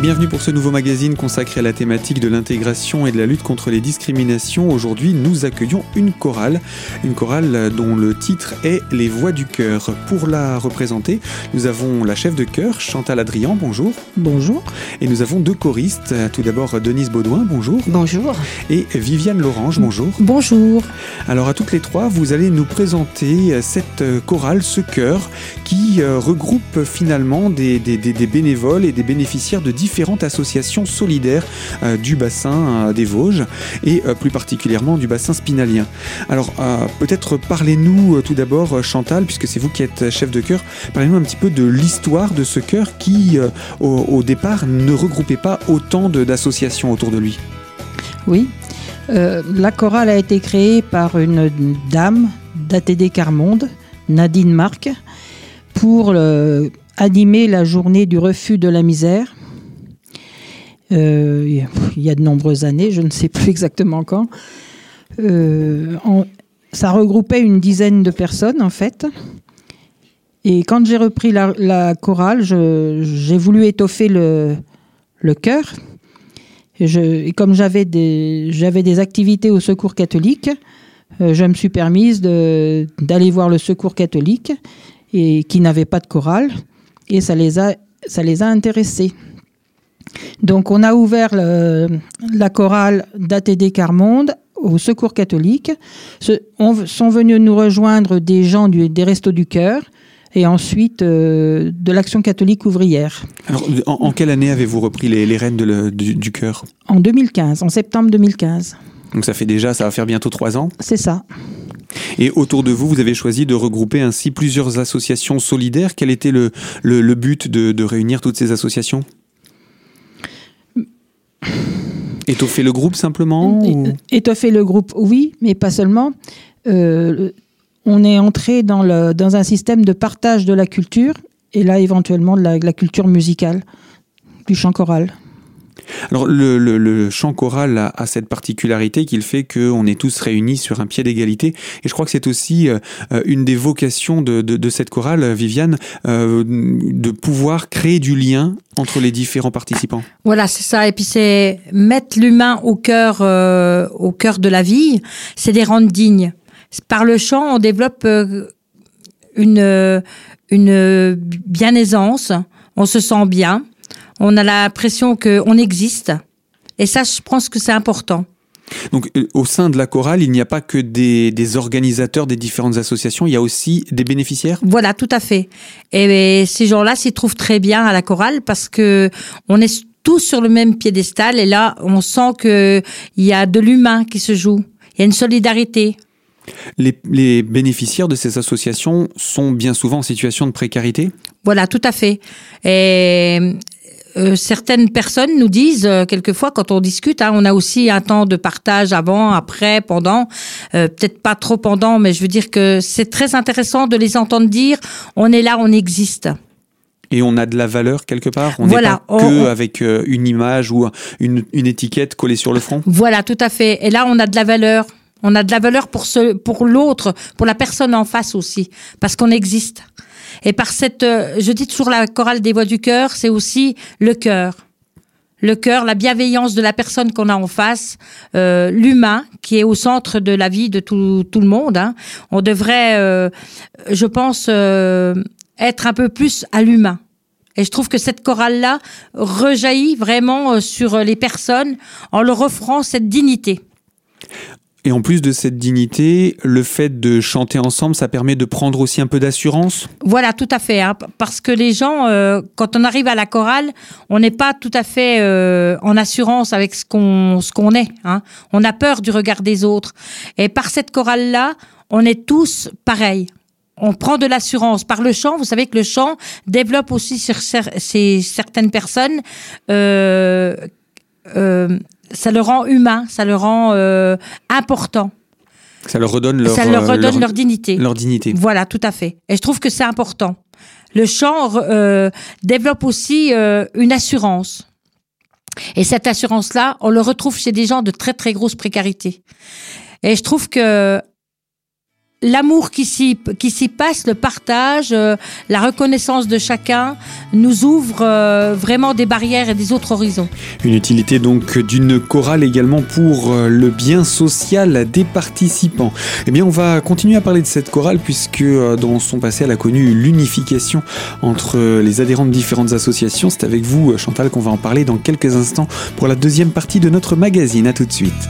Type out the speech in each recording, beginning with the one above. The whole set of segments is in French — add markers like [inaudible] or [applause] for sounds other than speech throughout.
bienvenue pour ce nouveau magazine consacré à la thématique de l'intégration et de la lutte contre les discriminations. Aujourd'hui, nous accueillons une chorale, une chorale dont le titre est Les Voix du Cœur. Pour la représenter, nous avons la chef de chœur, Chantal Adrian, bonjour. Bonjour. Et nous avons deux choristes, tout d'abord Denise Baudouin, bonjour. Bonjour. Et Viviane Lorange, bonjour. Bonjour. Alors à toutes les trois, vous allez nous présenter cette chorale, ce chœur, qui euh, regroupe finalement des, des, des bénévoles et des bénéficiaires de différentes associations solidaires euh, du bassin euh, des Vosges et euh, plus particulièrement du bassin spinalien. Alors peut-être parlez-nous tout d'abord Chantal, puisque c'est vous qui êtes chef de chœur, parlez-nous un petit peu de l'histoire de ce chœur qui au, départ ne regroupait pas autant d'associations autour de lui. Oui, la chorale a été créée par une dame d'ATD Carmonde, Nadine Marc, pour animer la journée du refus de la misère il y a de nombreuses années, je ne sais plus [laughs] exactement quand. Euh, ça regroupait une dizaine de personnes en fait. Et quand j'ai repris la, chorale, j'ai voulu étoffer le, le chœur. Et, comme j'avais des, des activités au Secours catholique, euh, je me suis permise d'aller voir le Secours catholique et qui n'avait pas de chorale. Et ça les a, ça les a intéressés. Donc on a ouvert le, la chorale d'ATD Carmonde au Secours catholique. Ce, on, sont venus nous rejoindre des gens du, des Restos du Cœur et ensuite euh, de l'Action catholique ouvrière. Alors, en, en quelle année avez-vous repris les, les rênes de le, du, du Cœur? En 2015, en septembre 2015. Donc ça fait déjà, ça va faire bientôt trois ans? C'est ça. Et autour de vous, vous avez choisi de regrouper ainsi plusieurs associations solidaires. Quel était le, le, le but de, de réunir toutes ces associations? Étoffer le groupe simplement ou... Étoffer le groupe, oui, mais pas seulement. Euh, on est entré dans, le, dans un système de partage de la culture et là éventuellement de la, de la culture musicale, du chant choral. Alors le, chant choral a, cette particularité qu'il fait qu'on est tous réunis sur un pied d'égalité. Et je crois que c'est aussi euh, une des vocations de, cette chorale, Viviane, euh, de pouvoir créer du lien entre les différents participants. Voilà, c'est ça. Et puis c'est mettre l'humain au cœur, euh, au cœur de la vie. C'est les rendre dignes. Par le chant, on développe euh, une, une bien-aisance. On se sent bien on a l'impression qu'on existe. Et ça, je pense que c'est important. Donc, euh, au sein de la chorale, il n'y a pas que des, des, organisateurs des différentes associations, il y a aussi des bénéficiaires? Voilà, tout à fait. Et, et ces gens-là s'y trouvent très bien à la chorale parce que on est tous sur le même piédestal et là, on sent que il y a de l'humain qui se joue. Il y a une solidarité. Les, les, bénéficiaires de ces associations sont bien souvent en situation de précarité? Voilà, tout à fait. Et euh, certaines personnes nous disent euh, quelquefois quand on discute, hein, on a aussi un temps de partage avant, après, pendant, euh, peut-être pas trop pendant, mais je veux dire que c'est très intéressant de les entendre dire on est là, on existe. Et on a de la valeur quelque part? On n'est voilà, pas que on... avec une image ou une, une étiquette collée sur le front? Voilà, tout à fait. Et là, on a de la valeur. On a de la valeur pour ce, pour l'autre, pour la personne en face aussi, parce qu'on existe. Et par cette, euh, je dis toujours la chorale des voix du cœur, c'est aussi le cœur. Le cœur, la bienveillance de la personne qu'on a en face, euh, l'humain qui est au centre de la vie de tout, tout le monde. Hein. On devrait, euh, je pense, euh, être un peu plus à l'humain. Et je trouve que cette chorale-là rejaillit vraiment euh, sur les personnes en leur offrant cette dignité. Et en plus de cette dignité, le fait de chanter ensemble, ça permet de prendre aussi un peu d'assurance? Voilà, tout à fait. Hein, parce que les gens, euh, quand on arrive à la chorale, on n'est pas tout à fait euh, en assurance avec ce qu'on ce qu'on est. Hein. On a peur du regard des autres. Et par cette chorale-là, on est tous pareils. On prend de l'assurance par le chant. Vous savez que le chant développe aussi sur certaines personnes euh, ça le rend humain, ça le rend euh, important. Ça leur redonne leur, ça leur, redonne leur, leur, dignité. Leur dignité. Voilà, tout à fait. Et je trouve que c'est important. Le chant euh, développe aussi euh, une assurance. Et cette assurance-là, on le retrouve chez des gens de très très grosse précarité. Et je trouve que l'amour qui s'y qui s'y passe, le partage, euh, la reconnaissance de chacun nous ouvre euh, vraiment des barrières et des autres horizons. Une utilité donc d'une chorale également pour euh, le bien social des participants. Eh bien, on va continuer à parler de cette chorale puisque dans son passé, elle a connu l'unification entre les adhérents de différentes associations. C'est avec vous, Chantal, qu'on va en parler dans quelques instants pour la deuxième partie de notre magazine. À tout de suite.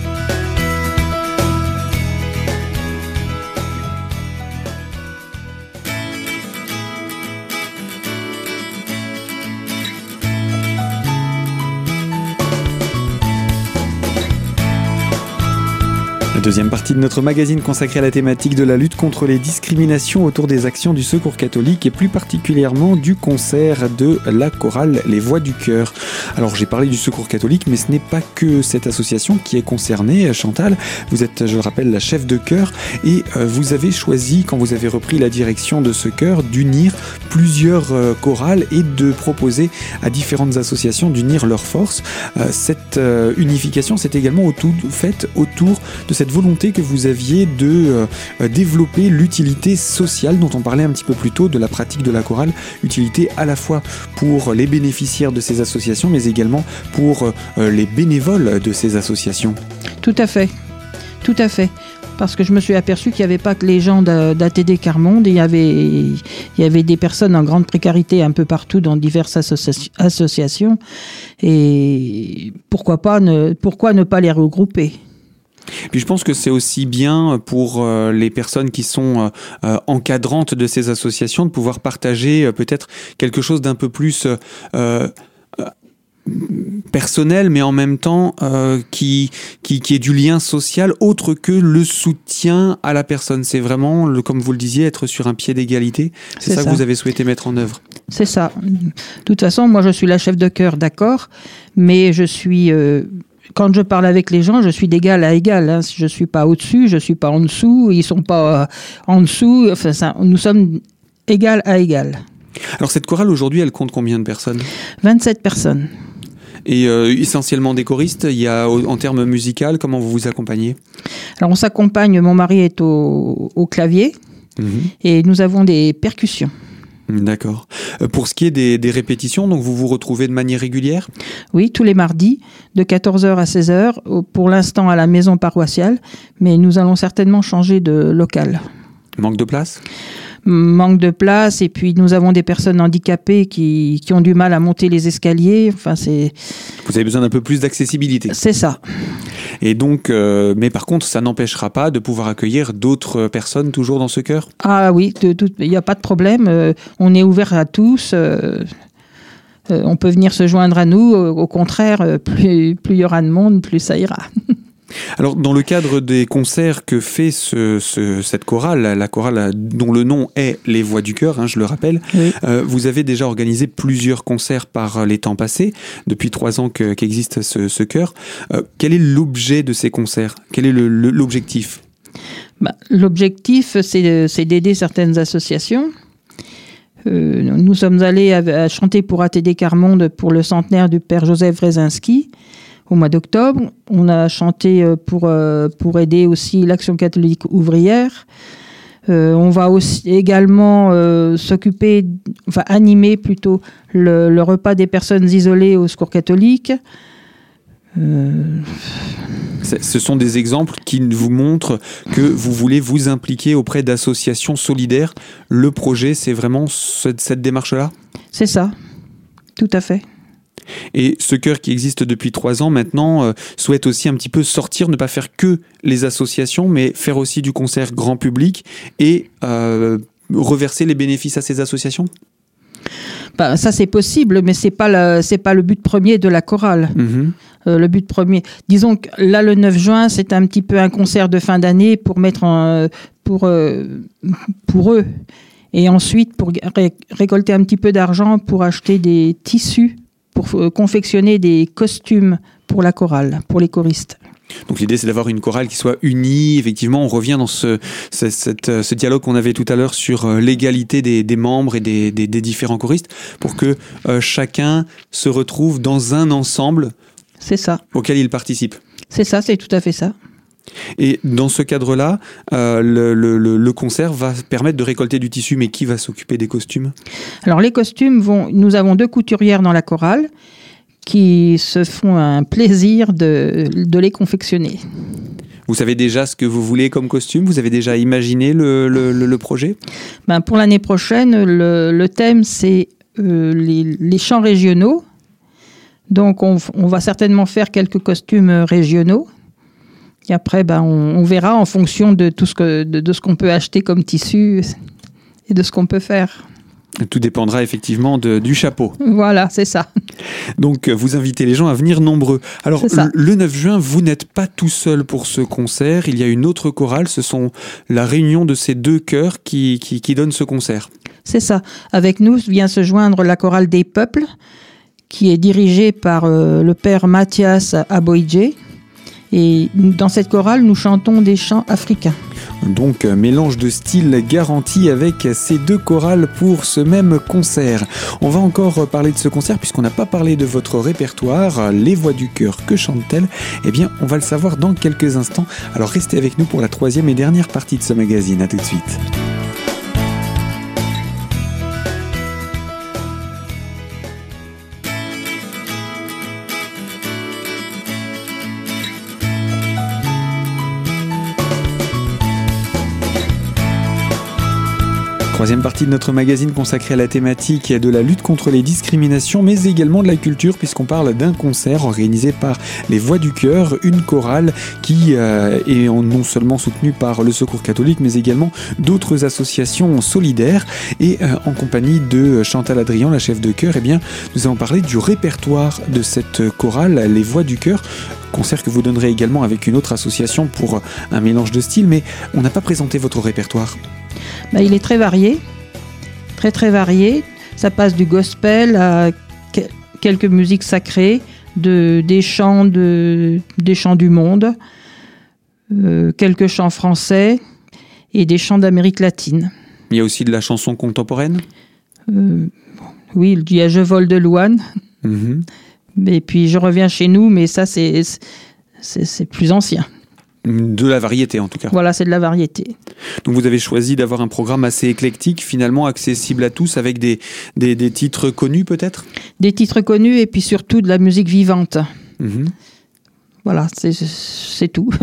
Deuxième partie de notre magazine consacrée à la thématique de la lutte contre les discriminations autour des actions du Secours catholique et plus particulièrement du concert de la chorale Les Voix du Cœur. Alors j'ai parlé du Secours catholique, mais ce n'est pas que cette association qui est concernée. Chantal, vous êtes, je le rappelle, la chef de chœur et euh, vous avez choisi, quand vous avez repris la direction de ce chœur, d'unir plusieurs euh, chorales et de proposer à différentes associations d'unir leurs forces. Euh, cette unification s'est également faite autour de cette volonté que vous aviez de euh, développer l'utilité sociale dont on parlait un petit peu plus tôt de la pratique de la chorale, utilité à la fois pour les bénéficiaires de ces associations, mais également pour euh, les bénévoles de ces associations. Tout à fait, tout à fait parce que je me suis aperçu qu'il n'y avait pas que les gens d'ATD Carmonde, il y, avait, il y avait des personnes en grande précarité un peu partout dans diverses associations. Et pourquoi, pas pourquoi ne pas les regrouper? Puis je pense que c'est aussi bien pour euh, les personnes qui sont euh, euh, encadrantes de ces associations de pouvoir partager peut-être quelque chose d'un peu plus personnel, mais en même temps qui, qui, qui est du lien social autre que le soutien à la personne. C'est vraiment, le, comme vous le disiez, être sur un pied d'égalité. C'est ça, que vous avez souhaité mettre en œuvre. C'est ça. De toute façon, moi, je suis la chef de cœur, d'accord, mais je suis quand je parle avec les gens, je suis d'égal à égal. Hein. Je ne suis pas au-dessus, je ne suis pas en dessous, ils ne sont pas euh, en dessous. Enfin, ça, nous sommes égal à égal. Alors cette chorale aujourd'hui, elle compte combien de personnes? 27 personnes. Et euh, essentiellement des choristes, il y a en termes musical, comment vous vous accompagnez? Alors on s'accompagne, mon mari est au, clavier mhm. et nous avons des percussions. D'accord. Euh, pour ce qui est des, répétitions, donc vous vous retrouvez de manière régulière? Oui, tous les mardis, de 14h à 16h, pour l'instant à la maison paroissiale, mais nous allons certainement changer de local. Manque de place? Manque de place et puis nous avons des personnes handicapées qui, qui ont du mal à monter les escaliers. Enfin, c'est. Vous avez besoin d'un peu plus d'accessibilité. C'est ça. Et donc, euh, mais par contre, ça n'empêchera pas de pouvoir accueillir d'autres personnes toujours dans ce cœur? Ah oui, il n'y a pas de problème. Euh, on est ouvert à tous. Euh, on peut venir se joindre à nous. Au contraire, plus, plus il y aura de monde, plus ça ira. [laughs] Alors, dans le cadre des concerts que fait cette chorale, la chorale dont le nom est Les Voix du Cœur, hein, je le rappelle, euh, vous avez déjà organisé plusieurs concerts par les temps passés, depuis trois ans qu'existe ce, chœur. Euh, quel est l'objet de ces concerts? Quel est l'objectif? Bah, L'objectif, c'est d'aider certaines associations. Euh, nous sommes allés à, chanter pour ATD Carmonde pour le centenaire du père Joseph Wrezinski au mois d'octobre. On a chanté euh, pour, euh, pour aider aussi l'Action catholique ouvrière. Euh, on va aussi également s'occuper, enfin animer plutôt le, repas des personnes isolées au secours catholique. Ce sont des exemples qui vous montrent que vous voulez vous impliquer auprès d'associations solidaires. Le projet, c'est vraiment cette démarche-là? C'est ça, tout à fait. Et ce cœur qui existe depuis trois ans maintenant euh, souhaite aussi un petit peu sortir, ne pas faire que les associations, mais faire aussi du concert grand public et euh, reverser les bénéfices à ces associations? Bah, ça c'est possible, mais c'est pas c'est pas le but premier de la chorale. Mhm. Euh, le but premier, disons que là le 9 juin, c'est un petit peu un concert de fin d'année pour mettre en, pour pour eux, et ensuite pour récolter un petit peu d'argent pour acheter des tissus pour euh, confectionner des costumes pour la chorale, pour les choristes. Donc l'idée c'est d'avoir une chorale qui soit unie. Effectivement, on revient dans ce, ce, dialogue qu'on avait tout à l'heure sur euh, l'égalité des, membres et des, différents choristes pour que euh, chacun se retrouve dans un ensemble. C'est ça. Auquel il participe. C'est ça, c'est tout à fait ça. Et dans ce cadre-là, euh, le, le, le, concert va permettre de récolter du tissu, mais qui va s'occuper des costumes? Alors les costumes vont. Nous avons deux couturières dans la chorale qui se font un plaisir de, de les confectionner. Vous savez déjà ce que vous voulez comme costume? Vous avez déjà imaginé le, projet? Ben Pour l'année prochaine, le, thème, c'est euh, les, les, chants régionaux. Donc, on, on, va certainement faire quelques costumes régionaux. Et après, ben, on, on verra en fonction de tout ce que de, de ce qu'on peut acheter comme tissu et de ce qu'on peut faire. Tout dépendra effectivement de, du chapeau. Voilà, c'est ça. Donc vous invitez les gens à venir nombreux. Alors le 9 juin, vous n'êtes pas tout seul pour ce concert. Il y a une autre chorale. Ce sont la réunion de ces deux chœurs qui, qui, qui donnent ce concert. C'est ça. Avec nous vient se joindre la chorale des peuples qui est dirigée par euh, le père Mathias Aboidje. Et dans cette chorale, nous chantons des chants africains. Donc mélange de styles garanti avec ces deux chorales pour ce même concert. On va encore parler de ce concert puisqu'on n'a pas parlé de votre répertoire, les voix du cœur, que chante-t-elle? Eh bien, on va le savoir dans quelques instants. Alors restez avec nous pour la troisième et dernière partie de ce magazine. À tout de suite. Troisième partie de notre magazine consacrée à la thématique de la lutte contre les discriminations, mais également de la culture, puisqu'on parle d'un concert organisé par les Voix du Cœur, une chorale qui euh, est non seulement soutenue par le Secours catholique, mais également d'autres associations solidaires. Et euh, en compagnie de Chantal Adrian, la chef de chœur, eh bien, nous allons parler du répertoire de cette chorale, les Voix du Cœur concert que vous donnerez également avec une autre association pour un mélange de styles, mais on n'a pas présenté votre répertoire. Bah, il est très varié, très très varié. Ça passe du gospel à quelques musiques sacrées, de, des, chants de, des chants du monde, euh, quelques chants français et des chants d'Amérique latine. Il y a aussi de la chanson contemporaine? Euh, Oui, il y a Je vole de Louane. Mhm. Et puis Je reviens chez nous, mais ça, c'est plus ancien. De la variété en tout cas. Voilà, c'est de la variété. Donc vous avez choisi d'avoir un programme assez éclectique, finalement accessible à tous, avec des, des, titres connus peut-être? Des titres connus et puis surtout de la musique vivante. Mhm. Voilà, c'est tout. [laughs]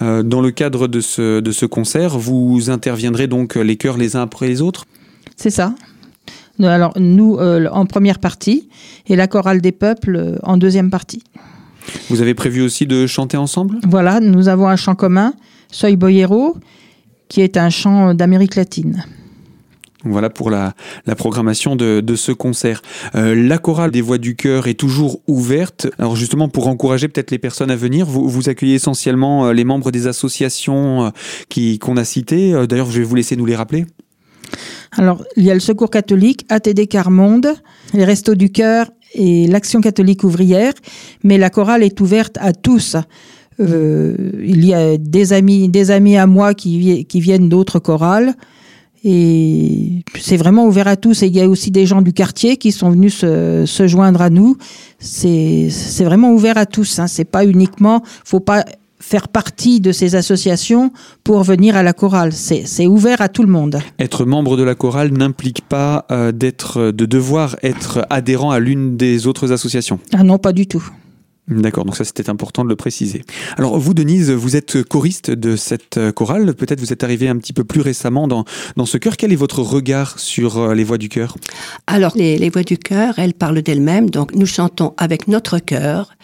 Euh, dans le cadre de ce, de ce concert, vous interviendrez donc les chœurs les uns après les autres? C'est ça. Alors nous euh, en première partie et la chorale des peuples euh, en deuxième partie. Vous avez prévu aussi de chanter ensemble? Voilà, nous avons un chant commun, Soy Boyero, qui est un chant d'Amérique latine. Voilà pour la, la programmation de, de, ce concert. Euh, la chorale des voix du cœur est toujours ouverte. Alors justement, pour encourager peut-être les personnes à venir, vous, vous accueillez essentiellement euh, les membres des associations euh, qui qu'on a citées. D'ailleurs, je vais vous laisser nous les rappeler. Alors, il y a le Secours catholique, ATD Carmonde, les Restos du Cœur et l'Action catholique ouvrière, mais la chorale est ouverte à tous. Euh, il y a des amis, des amis à moi qui, qui viennent d'autres chorales. Et c'est vraiment ouvert à tous. Et il y a aussi des gens du quartier qui sont venus se, se joindre à nous. C'est vraiment ouvert à tous. Hein. C'est pas uniquement, faut pas faire partie de ces associations pour venir à la chorale. C'est ouvert à tout le monde. Être membre de la chorale n'implique pas euh, d'être, de devoir être adhérent à l'une des autres associations. Ah non, pas du tout. D'accord, donc ça c'était important de le préciser. Alors vous Denise, vous êtes choriste de cette euh, chorale, peut-être vous êtes arrivée un petit peu plus récemment dans, dans ce chœur. Quel est votre regard sur euh, les voix du cœur Alors les, les, voix du cœur, elles parlent d'elles-mêmes, donc nous chantons avec notre cœur.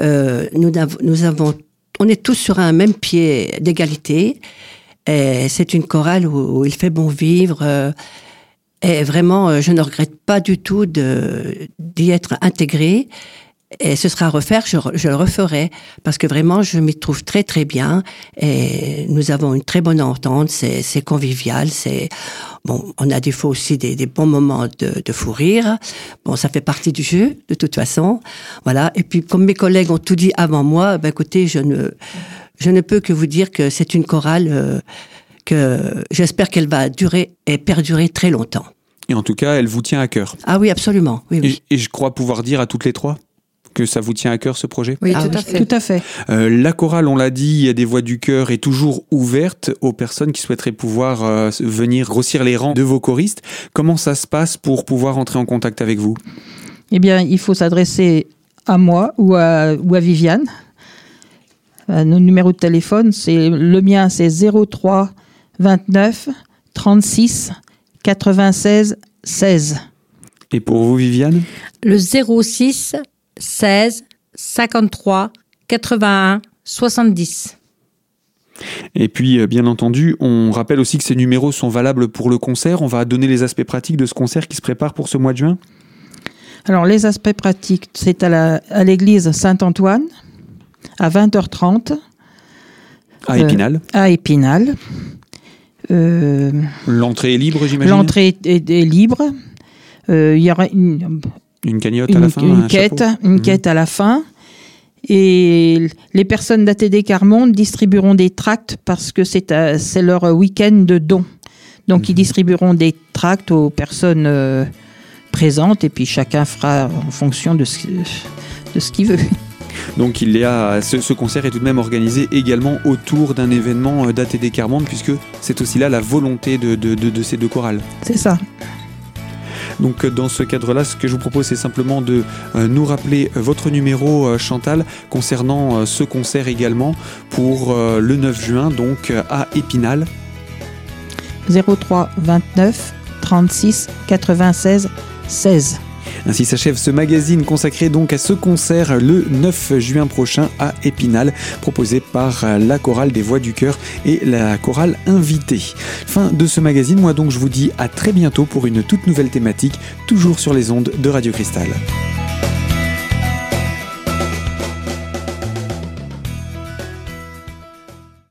Euh, nous, nous avons on est tous sur un même pied d'égalité. C'est une chorale où, il fait bon vivre. Et vraiment, je ne regrette pas du tout d'y être intégré et ce sera à refaire, je, je, le referai parce que vraiment je m'y trouve très très bien et nous avons une très bonne entente, c'est convivial, c'est bon, on a des fois aussi des, des bons moments de, de, fou rire. Bon, ça fait partie du jeu de toute façon, voilà. Et puis comme mes collègues ont tout dit avant moi, ben écoutez, je ne je ne peux que vous dire que c'est une chorale euh, que j'espère qu'elle va durer et perdurer très longtemps. Et en tout cas, elle vous tient à cœur. Ah oui, absolument. Oui, oui. et je crois pouvoir dire à toutes les trois que ça vous tient à cœur ce projet Oui, Ah tout oui, à fait. Tout à fait. Euh, La chorale, on l'a dit, des voix du cœur est toujours ouverte aux personnes qui souhaiteraient pouvoir euh, venir grossir les rangs de vos choristes. Comment ça se passe pour pouvoir entrer en contact avec vous? Eh bien, il faut s'adresser à moi ou à, ou à Viviane. Euh, Nos numéros de téléphone, c'est le mien, c'est 03 29 36 96 16. Et pour vous, Viviane? Le 06 16 53 81 70. Et puis, euh, bien entendu, on rappelle aussi que ces numéros sont valables pour le concert. On va donner les aspects pratiques de ce concert qui se prépare pour ce mois de juin. Alors, les aspects pratiques, c'est à la- à l'église Saint-Antoine, à 20h30, À Euh, Épinal. à Épinal. Euh, L'entrée est libre, j'imagine? L'entrée est, est libre. Euh, Il y aura une, Une cagnotte à la fin une un quête, chapeau une Mhm. quête à la fin. Et les personnes d'ATD Carmonde distribueront des tracts parce que c'est euh, c'est leur week-end de dons. Donc Mhm. ils distribueront des tracts aux personnes euh, présentes et puis chacun fera en fonction de ce, de ce qu'il veut. [laughs] Donc il y a ce, ce concert est tout de même organisé également autour d'un événement euh, d'ATD Carmonde puisque c'est aussi là la volonté de, de- de- de ces deux chorales. C'est ça. Donc euh, dans ce cadre-là, ce que je vous propose c'est simplement de euh, nous rappeler euh, votre numéro Chantal concernant ce concert également pour le 9 juin donc à Épinal. 03 29 36 96 16. Ainsi s'achève ce magazine consacré donc à ce concert le 9 juin prochain à Épinal, proposé par la chorale des voix du cœur et la chorale invitée. Fin de ce magazine, moi donc je vous dis à très bientôt pour une toute nouvelle thématique, toujours sur les ondes de Radio Cristal.